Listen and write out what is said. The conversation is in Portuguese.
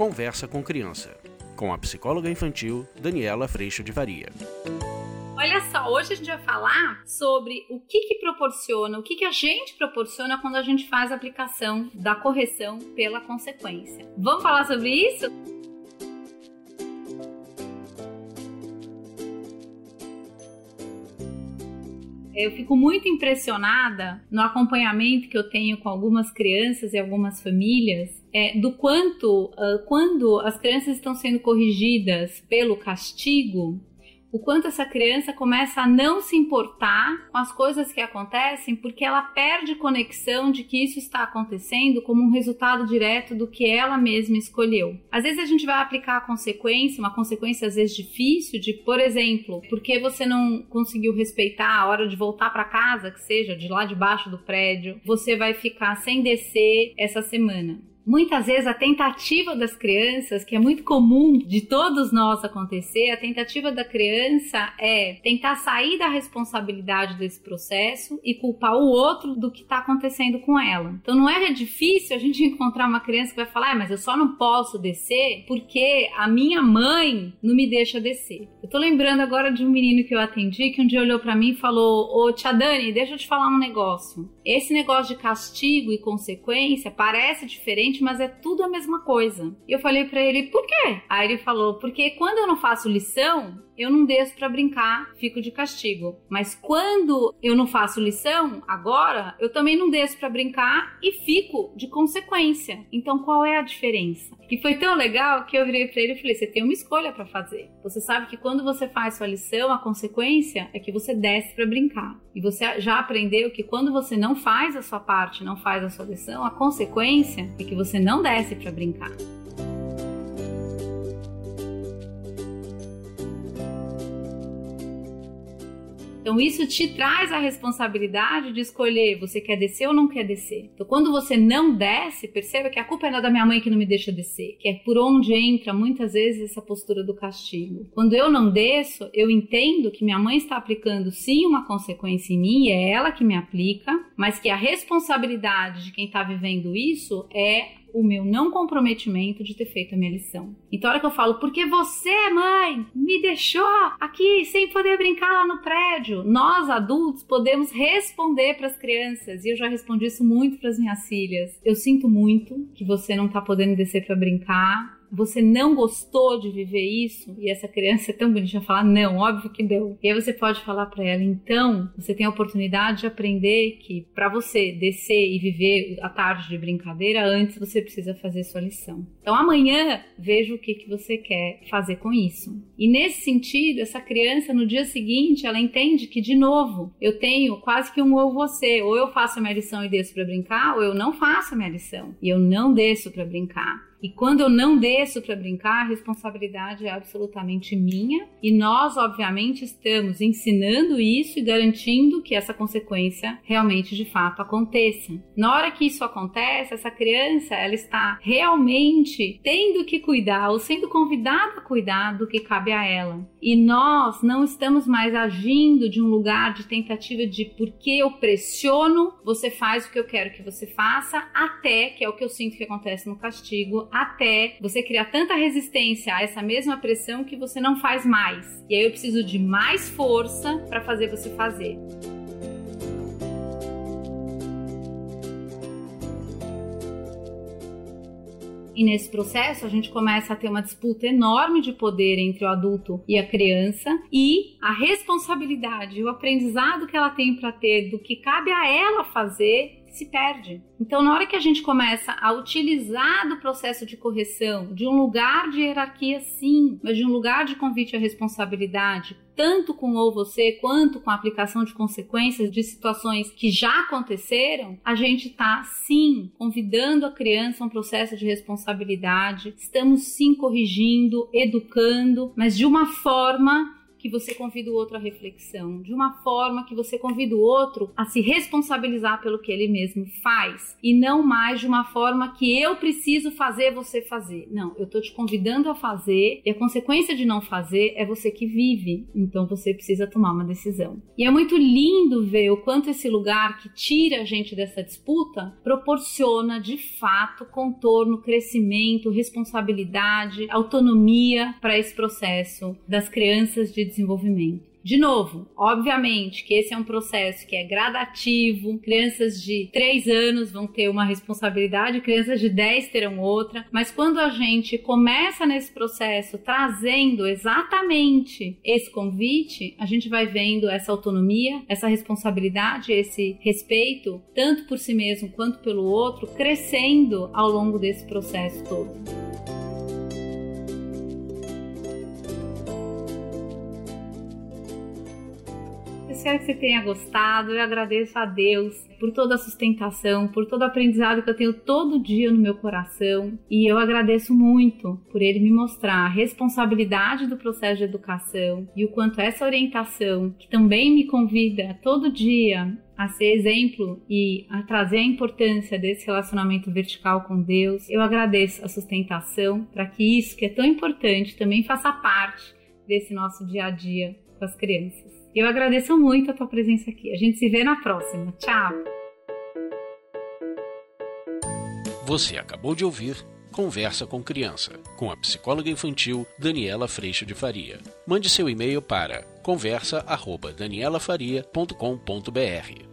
Conversa com Criança, com a psicóloga infantil Daniela Freixo de Varia. Olha só, hoje a gente vai falar sobre o que, que proporciona, o que, que a gente proporciona quando a gente faz a aplicação da correção pela consequência. Vamos falar sobre isso? Eu fico muito impressionada no acompanhamento que eu tenho com algumas crianças e algumas famílias é, do quanto, uh, quando as crianças estão sendo corrigidas pelo castigo, o quanto essa criança começa a não se importar com as coisas que acontecem porque ela perde conexão de que isso está acontecendo como um resultado direto do que ela mesma escolheu. Às vezes a gente vai aplicar a consequência, uma consequência às vezes difícil, de, por exemplo, porque você não conseguiu respeitar a hora de voltar para casa, que seja de lá de baixo do prédio, você vai ficar sem descer essa semana. Muitas vezes a tentativa das crianças, que é muito comum de todos nós acontecer, a tentativa da criança é tentar sair da responsabilidade desse processo e culpar o outro do que está acontecendo com ela. Então não é difícil a gente encontrar uma criança que vai falar, ah, mas eu só não posso descer porque a minha mãe não me deixa descer. Eu tô lembrando agora de um menino que eu atendi que um dia olhou para mim e falou: Ô tia Dani, deixa eu te falar um negócio. Esse negócio de castigo e consequência parece diferente mas é tudo a mesma coisa. E eu falei para ele, por quê? Aí ele falou, porque quando eu não faço lição, eu não desço para brincar, fico de castigo. Mas quando eu não faço lição, agora, eu também não desço para brincar e fico de consequência. Então qual é a diferença? E foi tão legal que eu virei para ele e falei: você tem uma escolha para fazer. Você sabe que quando você faz sua lição, a consequência é que você desce para brincar. E você já aprendeu que quando você não faz a sua parte, não faz a sua lição, a consequência é que você não desce para brincar. Então isso te traz a responsabilidade de escolher você quer descer ou não quer descer. Então quando você não desce, perceba que a culpa é da minha mãe que não me deixa descer, que é por onde entra muitas vezes essa postura do castigo. Quando eu não desço, eu entendo que minha mãe está aplicando sim uma consequência em mim, é ela que me aplica, mas que a responsabilidade de quem está vivendo isso é o meu não comprometimento de ter feito a minha lição. Então, a hora que eu falo, porque você, mãe, me deixou aqui sem poder brincar lá no prédio, nós adultos podemos responder para as crianças, e eu já respondi isso muito para as minhas filhas. Eu sinto muito que você não está podendo descer para brincar, você não gostou de viver isso e essa criança é tão bonitinha falar não, óbvio que deu. E aí você pode falar para ela, então, você tem a oportunidade de aprender que para você descer e viver a tarde de brincadeira, antes você precisa fazer sua lição. Então amanhã veja o que, que você quer fazer com isso. E nesse sentido, essa criança no dia seguinte, ela entende que de novo, eu tenho quase que um ou você, ou eu faço a minha lição e desço para brincar, ou eu não faço a minha lição e eu não desço para brincar. E quando eu não desço para brincar, a responsabilidade é absolutamente minha. E nós, obviamente, estamos ensinando isso e garantindo que essa consequência realmente de fato aconteça. Na hora que isso acontece, essa criança ela está realmente tendo que cuidar ou sendo convidada a cuidar do que cabe a ela. E nós não estamos mais agindo de um lugar de tentativa de porque eu pressiono, você faz o que eu quero que você faça, até que é o que eu sinto que acontece no castigo até você criar tanta resistência a essa mesma pressão que você não faz mais. E aí eu preciso de mais força para fazer você fazer. E nesse processo a gente começa a ter uma disputa enorme de poder entre o adulto e a criança e a responsabilidade, o aprendizado que ela tem para ter do que cabe a ela fazer se perde. Então, na hora que a gente começa a utilizar do processo de correção de um lugar de hierarquia, sim, mas de um lugar de convite à responsabilidade, tanto com ou você quanto com a aplicação de consequências de situações que já aconteceram, a gente está sim convidando a criança a um processo de responsabilidade, estamos sim corrigindo, educando, mas de uma forma que você convida o outro à reflexão, de uma forma que você convida o outro a se responsabilizar pelo que ele mesmo faz e não mais de uma forma que eu preciso fazer você fazer. Não, eu tô te convidando a fazer e a consequência de não fazer é você que vive. Então você precisa tomar uma decisão. E é muito lindo ver o quanto esse lugar que tira a gente dessa disputa proporciona de fato contorno, crescimento, responsabilidade, autonomia para esse processo das crianças de desenvolvimento. De novo, obviamente que esse é um processo que é gradativo. Crianças de 3 anos vão ter uma responsabilidade, crianças de 10 terão outra. Mas quando a gente começa nesse processo trazendo exatamente esse convite, a gente vai vendo essa autonomia, essa responsabilidade, esse respeito, tanto por si mesmo quanto pelo outro, crescendo ao longo desse processo todo. Espero que você tenha gostado. Eu agradeço a Deus por toda a sustentação, por todo o aprendizado que eu tenho todo dia no meu coração. E eu agradeço muito por ele me mostrar a responsabilidade do processo de educação e o quanto essa orientação, que também me convida todo dia a ser exemplo e a trazer a importância desse relacionamento vertical com Deus. Eu agradeço a sustentação para que isso que é tão importante também faça parte desse nosso dia a dia com as crianças. Eu agradeço muito a tua presença aqui. A gente se vê na próxima. Tchau. Você acabou de ouvir Conversa com Criança, com a psicóloga infantil Daniela Freixo de Faria. Mande seu e-mail para conversa@danielafaria.com.br.